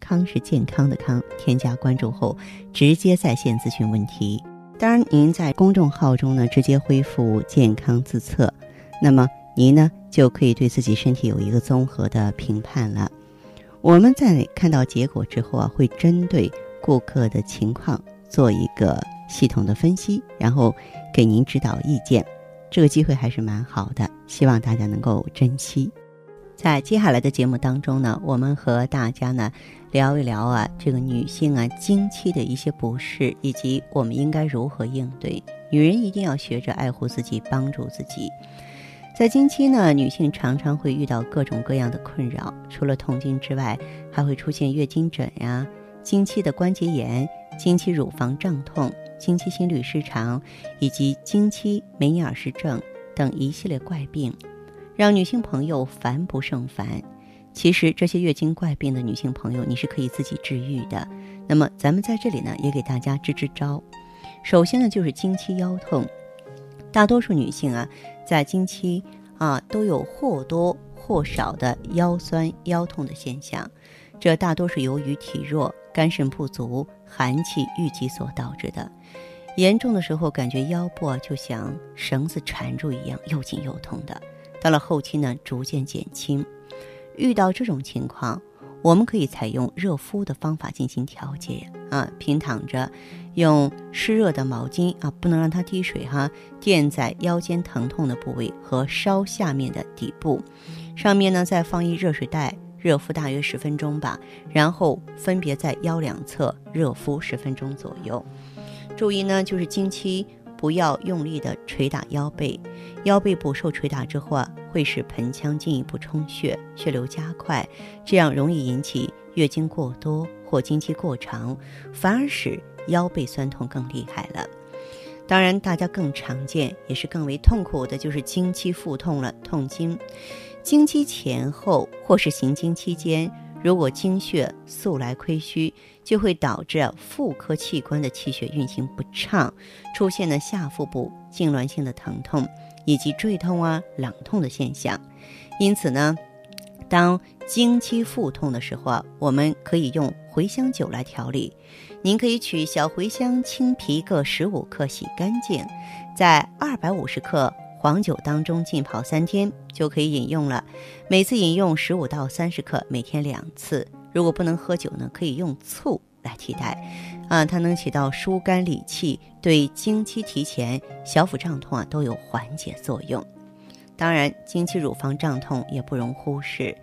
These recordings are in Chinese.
康是健康的康，添加关注后直接在线咨询问题。当然，您在公众号中呢直接恢复健康自测，那么您呢就可以对自己身体有一个综合的评判了。我们在看到结果之后啊，会针对顾客的情况做一个系统的分析，然后给您指导意见。这个机会还是蛮好的，希望大家能够珍惜。在接下来的节目当中呢，我们和大家呢聊一聊啊，这个女性啊经期的一些不适，以及我们应该如何应对。女人一定要学着爱护自己，帮助自己。在经期呢，女性常常会遇到各种各样的困扰，除了痛经之外，还会出现月经疹呀、经期的关节炎、经期乳房胀痛、经期心律失常，以及经期梅尼尔氏症等一系列怪病。让女性朋友烦不胜烦。其实这些月经怪病的女性朋友，你是可以自己治愈的。那么咱们在这里呢，也给大家支支招。首先呢，就是经期腰痛。大多数女性啊，在经期啊都有或多或少的腰酸腰痛的现象。这大多是由于体弱、肝肾不足、寒气郁积所导致的。严重的时候，感觉腰部啊就像绳子缠住一样，又紧又痛的。到了后期呢，逐渐减轻。遇到这种情况，我们可以采用热敷的方法进行调节啊。平躺着，用湿热的毛巾啊，不能让它滴水哈，垫在腰间疼痛的部位和稍下面的底部，上面呢再放一热水袋，热敷大约十分钟吧。然后分别在腰两侧热敷十分钟左右。注意呢，就是经期。不要用力的捶打腰背，腰背部受捶打之后啊，会使盆腔进一步充血，血流加快，这样容易引起月经过多或经期过长，反而使腰背酸痛更厉害了。当然，大家更常见也是更为痛苦的，就是经期腹痛了，痛经。经期前后或是行经期间。如果经血素来亏虚，就会导致妇科器官的气血运行不畅，出现了下腹部痉挛性的疼痛以及坠痛啊、冷痛的现象。因此呢，当经期腹痛的时候啊，我们可以用茴香酒来调理。您可以取小茴香、青皮各十五克，洗干净，在二百五十克。黄酒当中浸泡三天就可以饮用了，每次饮用十五到三十克，每天两次。如果不能喝酒呢，可以用醋来替代，啊，它能起到疏肝理气，对经期提前、小腹胀痛啊都有缓解作用。当然，经期乳房胀痛也不容忽视。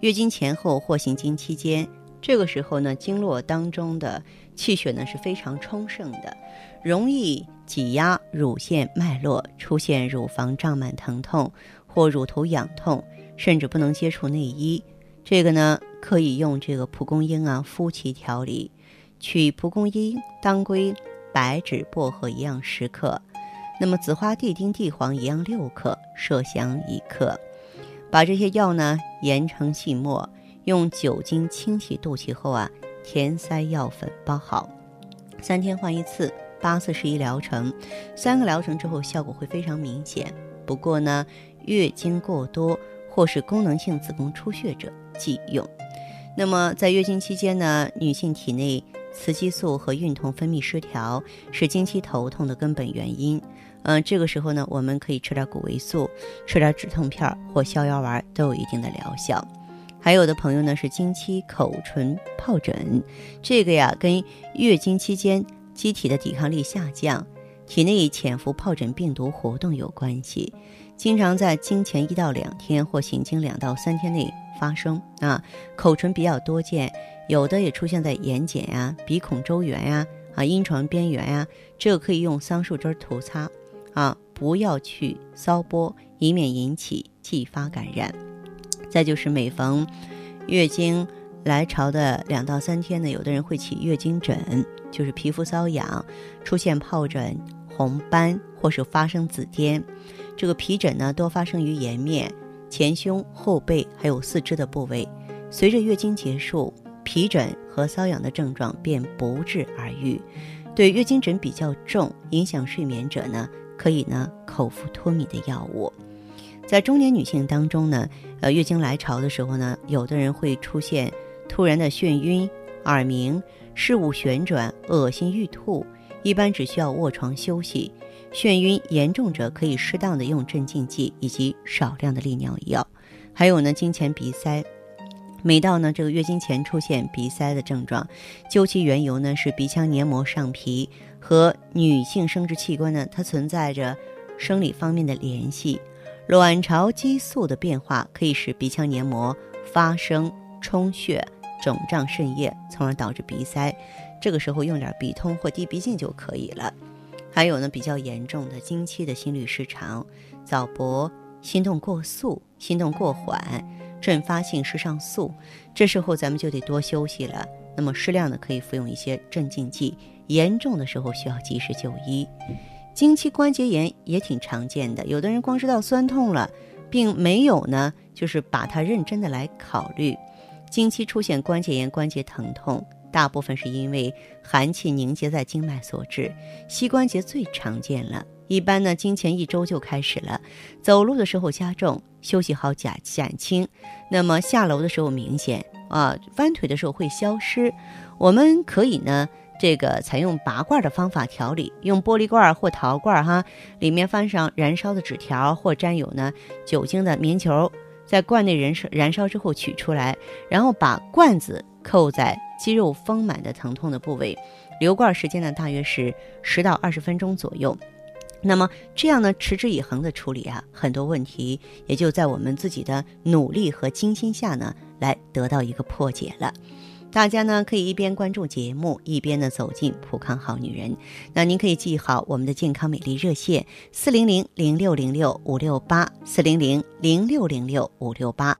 月经前后或行经期间，这个时候呢，经络当中的气血呢是非常充盛的，容易。挤压乳腺脉络，出现乳房胀满疼痛或乳头痒痛，甚至不能接触内衣。这个呢，可以用这个蒲公英啊敷其调理。取蒲公英、当归、白芷、薄荷一样十克，那么紫花地丁、地黄一样六克，麝香一克。把这些药呢研成细末，用酒精清洗肚脐后啊，填塞药粉包好，三天换一次。八次是一疗程，三个疗程之后效果会非常明显。不过呢，月经过多或是功能性子宫出血者忌用。那么在月经期间呢，女性体内雌激素和孕酮分泌失调是经期头痛的根本原因。嗯，这个时候呢，我们可以吃点谷维素，吃点止痛片或逍遥丸，都有一定的疗效。还有的朋友呢是经期口唇疱疹，这个呀跟月经期间。机体的抵抗力下降，体内潜伏疱疹病毒活动有关系，经常在经前一到两天或行经两到三天内发生啊。口唇比较多见，有的也出现在眼睑呀、鼻孔周缘呀、啊阴唇边缘呀，这个可以用桑树枝涂擦啊，不要去搔拨，以免引起继发感染。再就是每逢月经来潮的两到三天呢，有的人会起月经疹，就是皮肤瘙痒，出现疱疹、红斑，或是发生紫癜。这个皮疹呢，多发生于颜面、前胸、后背还有四肢的部位。随着月经结束，皮疹和瘙痒的症状便不治而愈。对月经疹比较重、影响睡眠者呢，可以呢口服脱敏的药物。在中年女性当中呢，呃，月经来潮的时候呢，有的人会出现突然的眩晕、耳鸣、事物旋转、恶心欲吐，一般只需要卧床休息。眩晕严重者可以适当的用镇静剂以及少量的利尿药。还有呢，经前鼻塞。每到呢这个月经前出现鼻塞的症状，究其缘由呢是鼻腔黏膜上皮和女性生殖器官呢它存在着生理方面的联系，卵巢激素的变化可以使鼻腔黏膜发生充血、肿胀渗液，从而导致鼻塞。这个时候用点鼻通或滴鼻镜就可以了。还有呢比较严重的经期的心律失常、早搏、心动过速、心动过缓。阵发性失上素，这时候咱们就得多休息了。那么适量的可以服用一些镇静剂，严重的时候需要及时就医。经期关节炎也挺常见的，有的人光知道酸痛了，并没有呢，就是把它认真的来考虑。经期出现关节炎、关节疼痛，大部分是因为寒气凝结在经脉所致，膝关节最常见了。一般呢，经前一周就开始了，走路的时候加重，休息好减减轻。那么下楼的时候明显啊，弯腿的时候会消失。我们可以呢，这个采用拔罐的方法调理，用玻璃罐或陶罐哈，里面放上燃烧的纸条或沾有呢酒精的棉球，在罐内燃烧燃烧之后取出来，然后把罐子扣在肌肉丰满的疼痛的部位，留罐时间呢大约是十到二十分钟左右。那么这样呢，持之以恒的处理啊，很多问题也就在我们自己的努力和精心下呢，来得到一个破解了。大家呢可以一边关注节目，一边呢走进普康好女人。那您可以记好我们的健康美丽热线：四零零零六零六五六八，四零零零六零六五六八。